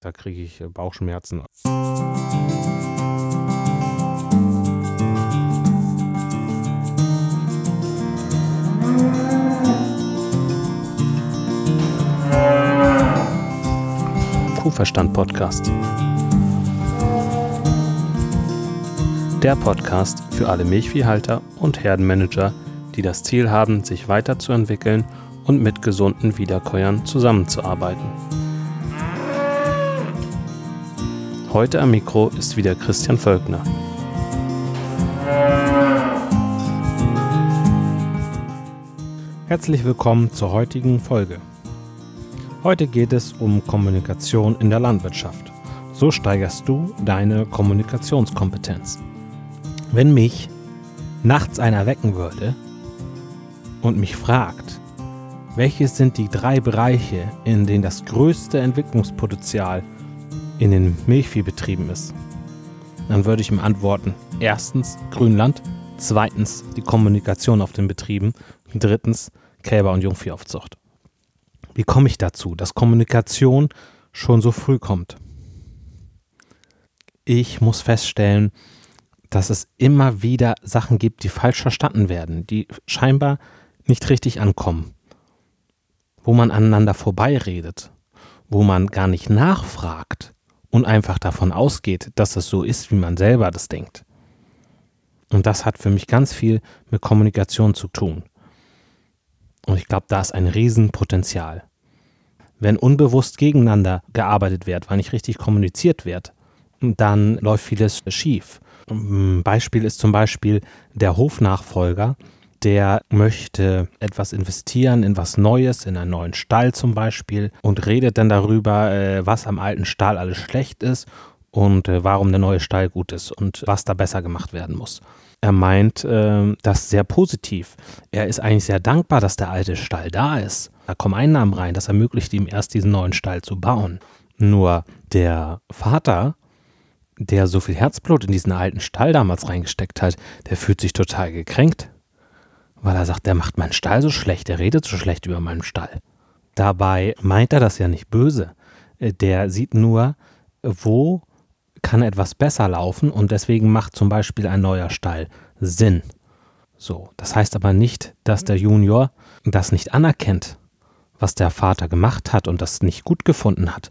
Da kriege ich äh, Bauchschmerzen. Kuhverstand Podcast. Der Podcast für alle Milchviehhalter und Herdenmanager, die das Ziel haben, sich weiterzuentwickeln und mit gesunden Wiederkäuern zusammenzuarbeiten. Heute am Mikro ist wieder Christian Völkner. Herzlich willkommen zur heutigen Folge. Heute geht es um Kommunikation in der Landwirtschaft. So steigerst du deine Kommunikationskompetenz. Wenn mich nachts einer wecken würde und mich fragt, welche sind die drei Bereiche, in denen das größte Entwicklungspotenzial in den Milchviehbetrieben ist, dann würde ich ihm antworten, erstens Grünland, zweitens die Kommunikation auf den Betrieben, drittens Kälber- und Jungviehaufzucht. Wie komme ich dazu, dass Kommunikation schon so früh kommt? Ich muss feststellen, dass es immer wieder Sachen gibt, die falsch verstanden werden, die scheinbar nicht richtig ankommen, wo man aneinander vorbeiredet, wo man gar nicht nachfragt, und einfach davon ausgeht, dass es so ist, wie man selber das denkt. Und das hat für mich ganz viel mit Kommunikation zu tun. Und ich glaube, da ist ein Riesenpotenzial. Wenn unbewusst gegeneinander gearbeitet wird, weil nicht richtig kommuniziert wird, dann läuft vieles schief. Ein Beispiel ist zum Beispiel der Hofnachfolger, der möchte etwas investieren in was Neues, in einen neuen Stall zum Beispiel und redet dann darüber, äh, was am alten Stall alles schlecht ist und äh, warum der neue Stall gut ist und was da besser gemacht werden muss. Er meint äh, das sehr positiv. Er ist eigentlich sehr dankbar, dass der alte Stall da ist. Da kommen Einnahmen rein, das ermöglicht ihm erst diesen neuen Stall zu bauen. Nur der Vater, der so viel Herzblut in diesen alten Stall damals reingesteckt hat, der fühlt sich total gekränkt weil er sagt, der macht meinen Stall so schlecht, der redet so schlecht über meinen Stall. Dabei meint er das ja nicht böse. Äh, der sieht nur, wo kann etwas besser laufen und deswegen macht zum Beispiel ein neuer Stall Sinn. So, das heißt aber nicht, dass der Junior das nicht anerkennt, was der Vater gemacht hat und das nicht gut gefunden hat.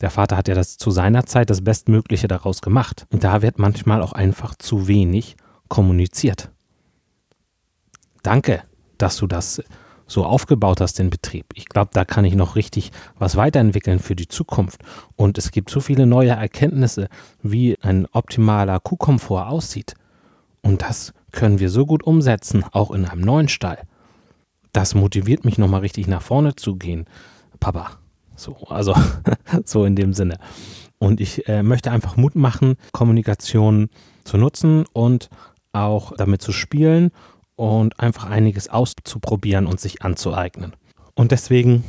Der Vater hat ja das zu seiner Zeit das Bestmögliche daraus gemacht. Und da wird manchmal auch einfach zu wenig kommuniziert. Danke, dass du das so aufgebaut hast, den Betrieb. Ich glaube, da kann ich noch richtig was weiterentwickeln für die Zukunft. Und es gibt so viele neue Erkenntnisse, wie ein optimaler Kuhkomfort aussieht. Und das können wir so gut umsetzen, auch in einem neuen Stall. Das motiviert mich nochmal richtig nach vorne zu gehen. Papa. So, also so in dem Sinne. Und ich äh, möchte einfach Mut machen, Kommunikation zu nutzen und auch damit zu spielen und einfach einiges auszuprobieren und sich anzueignen. Und deswegen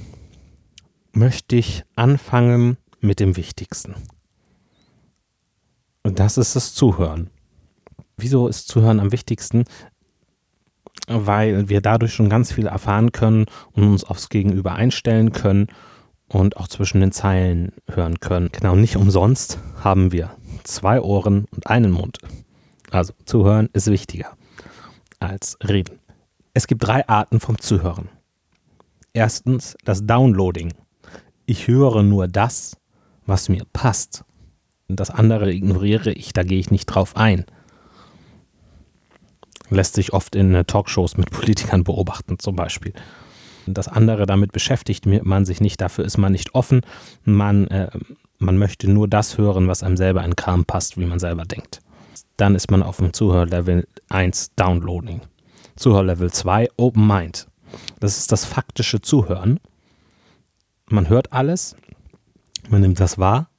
möchte ich anfangen mit dem Wichtigsten. Und das ist das Zuhören. Wieso ist Zuhören am wichtigsten? Weil wir dadurch schon ganz viel erfahren können und uns aufs Gegenüber einstellen können und auch zwischen den Zeilen hören können. Genau, nicht umsonst haben wir zwei Ohren und einen Mund. Also zuhören ist wichtiger als reden. Es gibt drei Arten vom Zuhören. Erstens das Downloading. Ich höre nur das, was mir passt. Das andere ignoriere ich, da gehe ich nicht drauf ein. Lässt sich oft in Talkshows mit Politikern beobachten zum Beispiel. Das andere, damit beschäftigt man sich nicht, dafür ist man nicht offen. Man, äh, man möchte nur das hören, was einem selber in Kram passt, wie man selber denkt dann ist man auf dem Zuhörlevel 1 Downloading. Zuhörlevel 2 Open Mind. Das ist das faktische Zuhören. Man hört alles, man nimmt das wahr.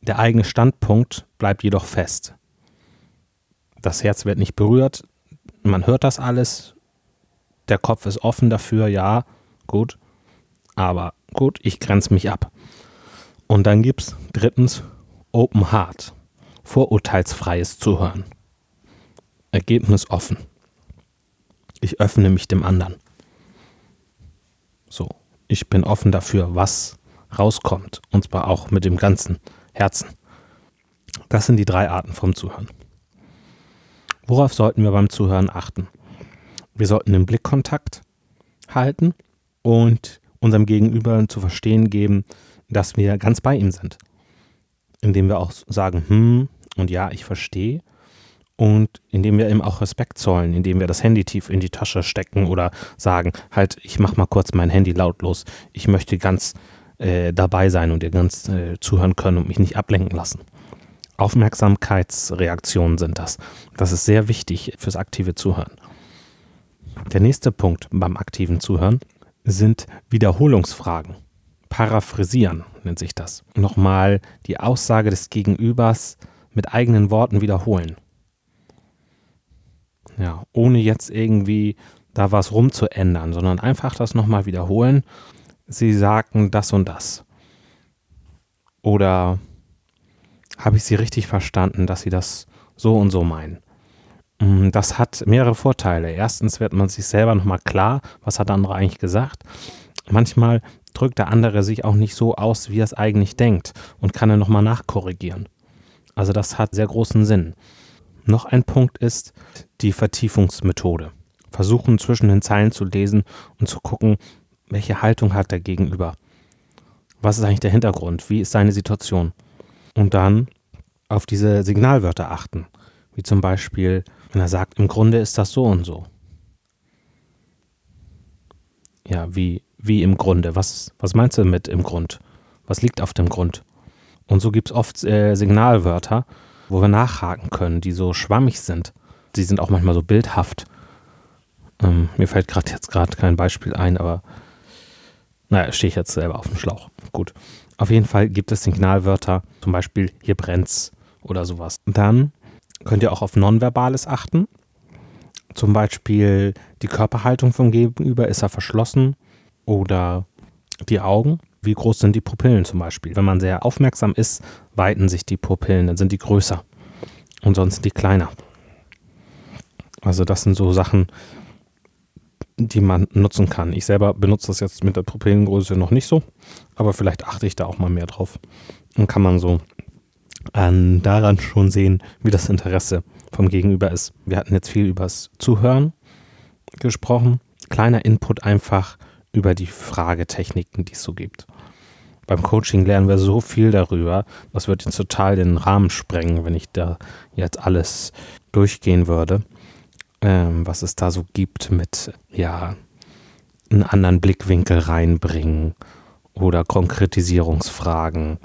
Der eigene Standpunkt bleibt jedoch fest. Das Herz wird nicht berührt, man hört das alles, der Kopf ist offen dafür, ja, gut, aber gut, ich grenze mich ab. Und dann gibt es drittens Open Heart vorurteilsfreies Zuhören. Ergebnis offen. Ich öffne mich dem anderen. So, ich bin offen dafür, was rauskommt. Und zwar auch mit dem ganzen Herzen. Das sind die drei Arten vom Zuhören. Worauf sollten wir beim Zuhören achten? Wir sollten den Blickkontakt halten und unserem Gegenüber zu verstehen geben, dass wir ganz bei ihm sind. Indem wir auch sagen, hm und ja, ich verstehe. Und indem wir ihm auch Respekt zollen, indem wir das Handy tief in die Tasche stecken oder sagen, halt, ich mach mal kurz mein Handy lautlos. Ich möchte ganz äh, dabei sein und dir ganz äh, zuhören können und mich nicht ablenken lassen. Aufmerksamkeitsreaktionen sind das. Das ist sehr wichtig fürs aktive Zuhören. Der nächste Punkt beim aktiven Zuhören sind Wiederholungsfragen. Paraphrasieren nennt sich das. Nochmal die Aussage des Gegenübers mit eigenen Worten wiederholen. Ja, ohne jetzt irgendwie da was rumzuändern, sondern einfach das nochmal wiederholen. Sie sagten das und das. Oder habe ich Sie richtig verstanden, dass Sie das so und so meinen? Mm, das hat mehrere Vorteile. Erstens wird man sich selber nochmal klar, was hat der andere eigentlich gesagt. Manchmal drückt der andere sich auch nicht so aus, wie er es eigentlich denkt und kann er nochmal nachkorrigieren. Also das hat sehr großen Sinn. Noch ein Punkt ist die Vertiefungsmethode. Versuchen zwischen den Zeilen zu lesen und zu gucken, welche Haltung hat der Gegenüber. Was ist eigentlich der Hintergrund? Wie ist seine Situation? Und dann auf diese Signalwörter achten. Wie zum Beispiel, wenn er sagt, im Grunde ist das so und so. Ja, wie, wie im Grunde? Was, was meinst du mit im Grund? Was liegt auf dem Grund? Und so gibt es oft äh, Signalwörter, wo wir nachhaken können, die so schwammig sind. Die sind auch manchmal so bildhaft. Ähm, mir fällt gerade jetzt gerade kein Beispiel ein, aber naja, stehe ich jetzt selber auf dem Schlauch. Gut. Auf jeden Fall gibt es Signalwörter, zum Beispiel hier brennt's oder sowas. Dann könnt ihr auch auf Nonverbales achten. Zum Beispiel die Körperhaltung vom Gegenüber, ist er verschlossen oder die Augen. Wie groß sind die Pupillen zum Beispiel? Wenn man sehr aufmerksam ist, weiten sich die Pupillen, dann sind die größer und sonst sind die kleiner. Also das sind so Sachen, die man nutzen kann. Ich selber benutze das jetzt mit der Pupillengröße noch nicht so, aber vielleicht achte ich da auch mal mehr drauf. Dann kann man so ähm, daran schon sehen, wie das Interesse vom Gegenüber ist. Wir hatten jetzt viel übers Zuhören gesprochen. Kleiner Input einfach über die Fragetechniken, die es so gibt. Beim Coaching lernen wir so viel darüber, das wird jetzt total den Rahmen sprengen, wenn ich da jetzt alles durchgehen würde, ähm, was es da so gibt mit, ja, einen anderen Blickwinkel reinbringen oder Konkretisierungsfragen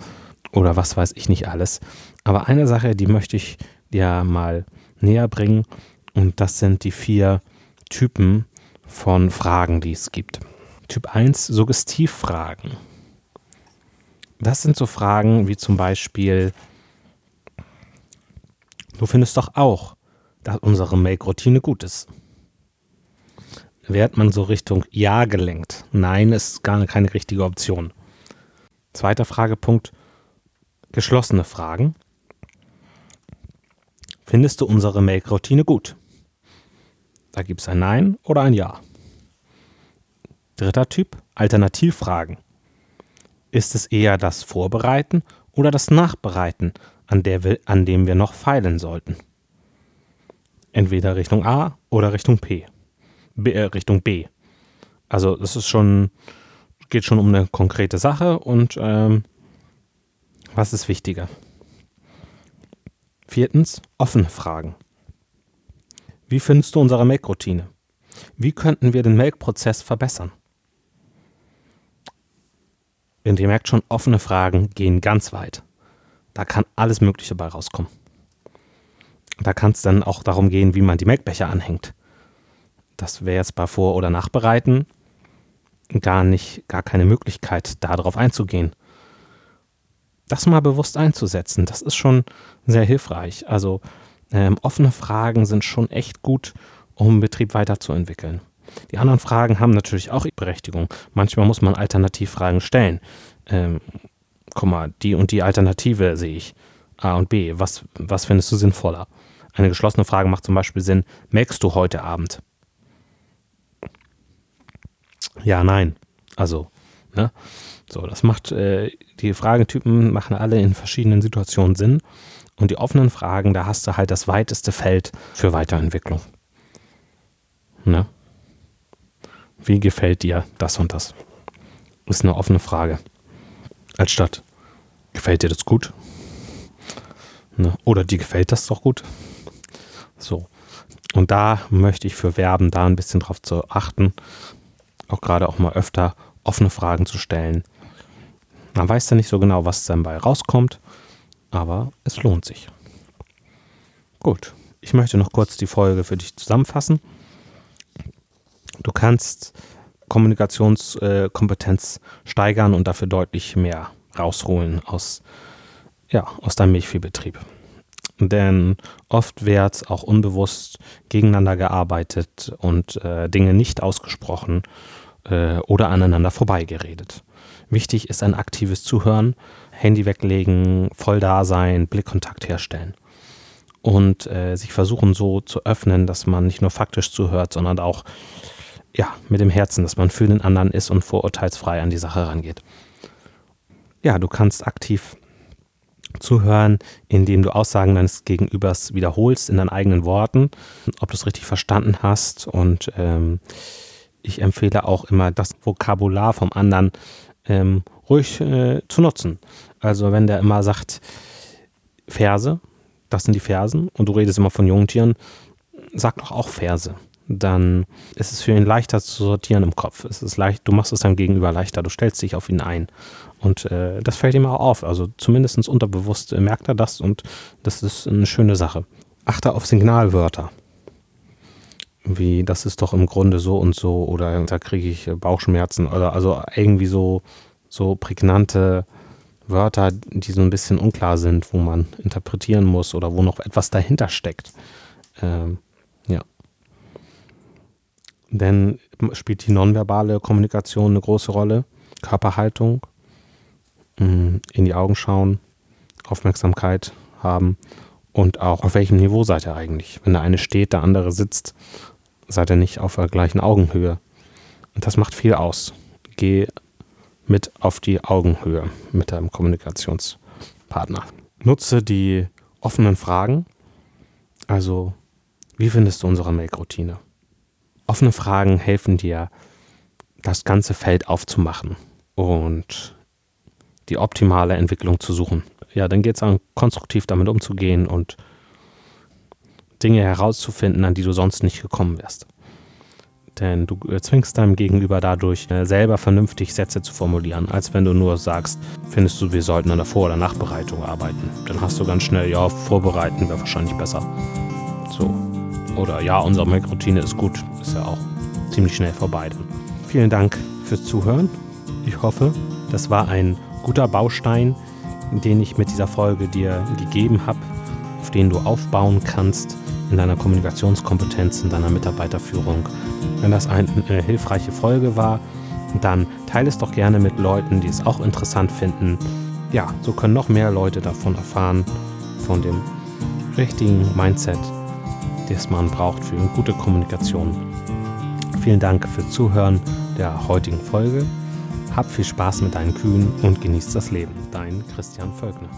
oder was weiß ich nicht alles. Aber eine Sache, die möchte ich dir mal näher bringen und das sind die vier Typen von Fragen, die es gibt. Typ 1 Suggestivfragen. Das sind so Fragen wie zum Beispiel, du findest doch auch, dass unsere Make-Routine gut ist. Wird man so Richtung Ja gelenkt? Nein, ist gar keine richtige Option. Zweiter Fragepunkt, geschlossene Fragen. Findest du unsere Make-Routine gut? Da gibt es ein Nein oder ein Ja. Dritter Typ, Alternativfragen. Ist es eher das Vorbereiten oder das Nachbereiten, an, wir, an dem wir noch feilen sollten? Entweder Richtung A oder Richtung P. B, äh, Richtung B. Also das ist schon, geht schon um eine konkrete Sache und ähm, was ist wichtiger? Viertens, offene Fragen. Wie findest du unsere Make-Routine? Wie könnten wir den Make-Prozess verbessern? Und ihr merkt schon, offene Fragen gehen ganz weit. Da kann alles Mögliche bei rauskommen. Da kann es dann auch darum gehen, wie man die Melkbecher anhängt. Das wäre jetzt bei Vor- oder Nachbereiten gar nicht, gar keine Möglichkeit, darauf einzugehen. Das mal bewusst einzusetzen, das ist schon sehr hilfreich. Also ähm, offene Fragen sind schon echt gut, um Betrieb weiterzuentwickeln. Die anderen Fragen haben natürlich auch Berechtigung. Manchmal muss man Alternativfragen stellen. Ähm, guck mal, die und die Alternative sehe ich. A und B. Was, was findest du sinnvoller? Eine geschlossene Frage macht zum Beispiel Sinn, merkst du heute Abend? Ja, nein. Also, ne? So, das macht, äh, die Fragetypen machen alle in verschiedenen Situationen Sinn. Und die offenen Fragen, da hast du halt das weiteste Feld für Weiterentwicklung. Ne? Wie gefällt dir das und das? Ist eine offene Frage. Als statt, gefällt dir das gut? Ne? Oder dir gefällt das doch gut? So. Und da möchte ich für werben, da ein bisschen drauf zu achten, auch gerade auch mal öfter offene Fragen zu stellen. Man weiß ja nicht so genau, was dann bei rauskommt, aber es lohnt sich. Gut, ich möchte noch kurz die Folge für dich zusammenfassen. Du kannst Kommunikationskompetenz steigern und dafür deutlich mehr rausholen aus, ja, aus deinem Milchviehbetrieb. Denn oft wird auch unbewusst gegeneinander gearbeitet und äh, Dinge nicht ausgesprochen äh, oder aneinander vorbeigeredet. Wichtig ist ein aktives Zuhören, Handy weglegen, voll da sein, Blickkontakt herstellen. Und äh, sich versuchen so zu öffnen, dass man nicht nur faktisch zuhört, sondern auch ja, mit dem Herzen, dass man für den anderen ist und vorurteilsfrei an die Sache rangeht. Ja, du kannst aktiv zuhören, indem du Aussagen deines Gegenübers wiederholst in deinen eigenen Worten, ob du es richtig verstanden hast. Und ähm, ich empfehle auch immer, das Vokabular vom anderen ähm, ruhig äh, zu nutzen. Also wenn der immer sagt, Verse, das sind die Versen, und du redest immer von Jungtieren, sag doch auch Verse. Dann ist es für ihn leichter zu sortieren im Kopf. Es ist leicht, du machst es deinem Gegenüber leichter, du stellst dich auf ihn ein. Und äh, das fällt ihm auch auf. Also zumindest unterbewusst merkt er das und das ist eine schöne Sache. Achte auf Signalwörter. Wie, das ist doch im Grunde so und so oder da kriege ich Bauchschmerzen oder also irgendwie so, so prägnante Wörter, die so ein bisschen unklar sind, wo man interpretieren muss oder wo noch etwas dahinter steckt. Ähm. Denn spielt die nonverbale Kommunikation eine große Rolle. Körperhaltung, mm, in die Augen schauen, Aufmerksamkeit haben und auch auf welchem Niveau seid ihr eigentlich. Wenn der eine steht, der andere sitzt, seid ihr nicht auf der gleichen Augenhöhe. Und das macht viel aus. Geh mit auf die Augenhöhe mit deinem Kommunikationspartner. Nutze die offenen Fragen. Also, wie findest du unsere Make-Routine? Offene Fragen helfen dir, das ganze Feld aufzumachen und die optimale Entwicklung zu suchen. Ja, dann geht es an, konstruktiv damit umzugehen und Dinge herauszufinden, an die du sonst nicht gekommen wärst. Denn du zwingst deinem Gegenüber dadurch, äh, selber vernünftig Sätze zu formulieren, als wenn du nur sagst, findest du, wir sollten an der Vor- oder Nachbereitung arbeiten. Dann hast du ganz schnell, ja, vorbereiten wäre wahrscheinlich besser. Oder ja, unsere Make-Routine ist gut. Ist ja auch ziemlich schnell vorbei dann. Vielen Dank fürs Zuhören. Ich hoffe, das war ein guter Baustein, den ich mit dieser Folge dir gegeben habe, auf den du aufbauen kannst in deiner Kommunikationskompetenz, in deiner Mitarbeiterführung. Wenn das eine äh, hilfreiche Folge war, dann teile es doch gerne mit Leuten, die es auch interessant finden. Ja, so können noch mehr Leute davon erfahren, von dem richtigen Mindset, das man braucht für eine gute Kommunikation. Vielen Dank fürs Zuhören der heutigen Folge. Hab viel Spaß mit deinen Kühen und genießt das Leben. Dein Christian Völkner.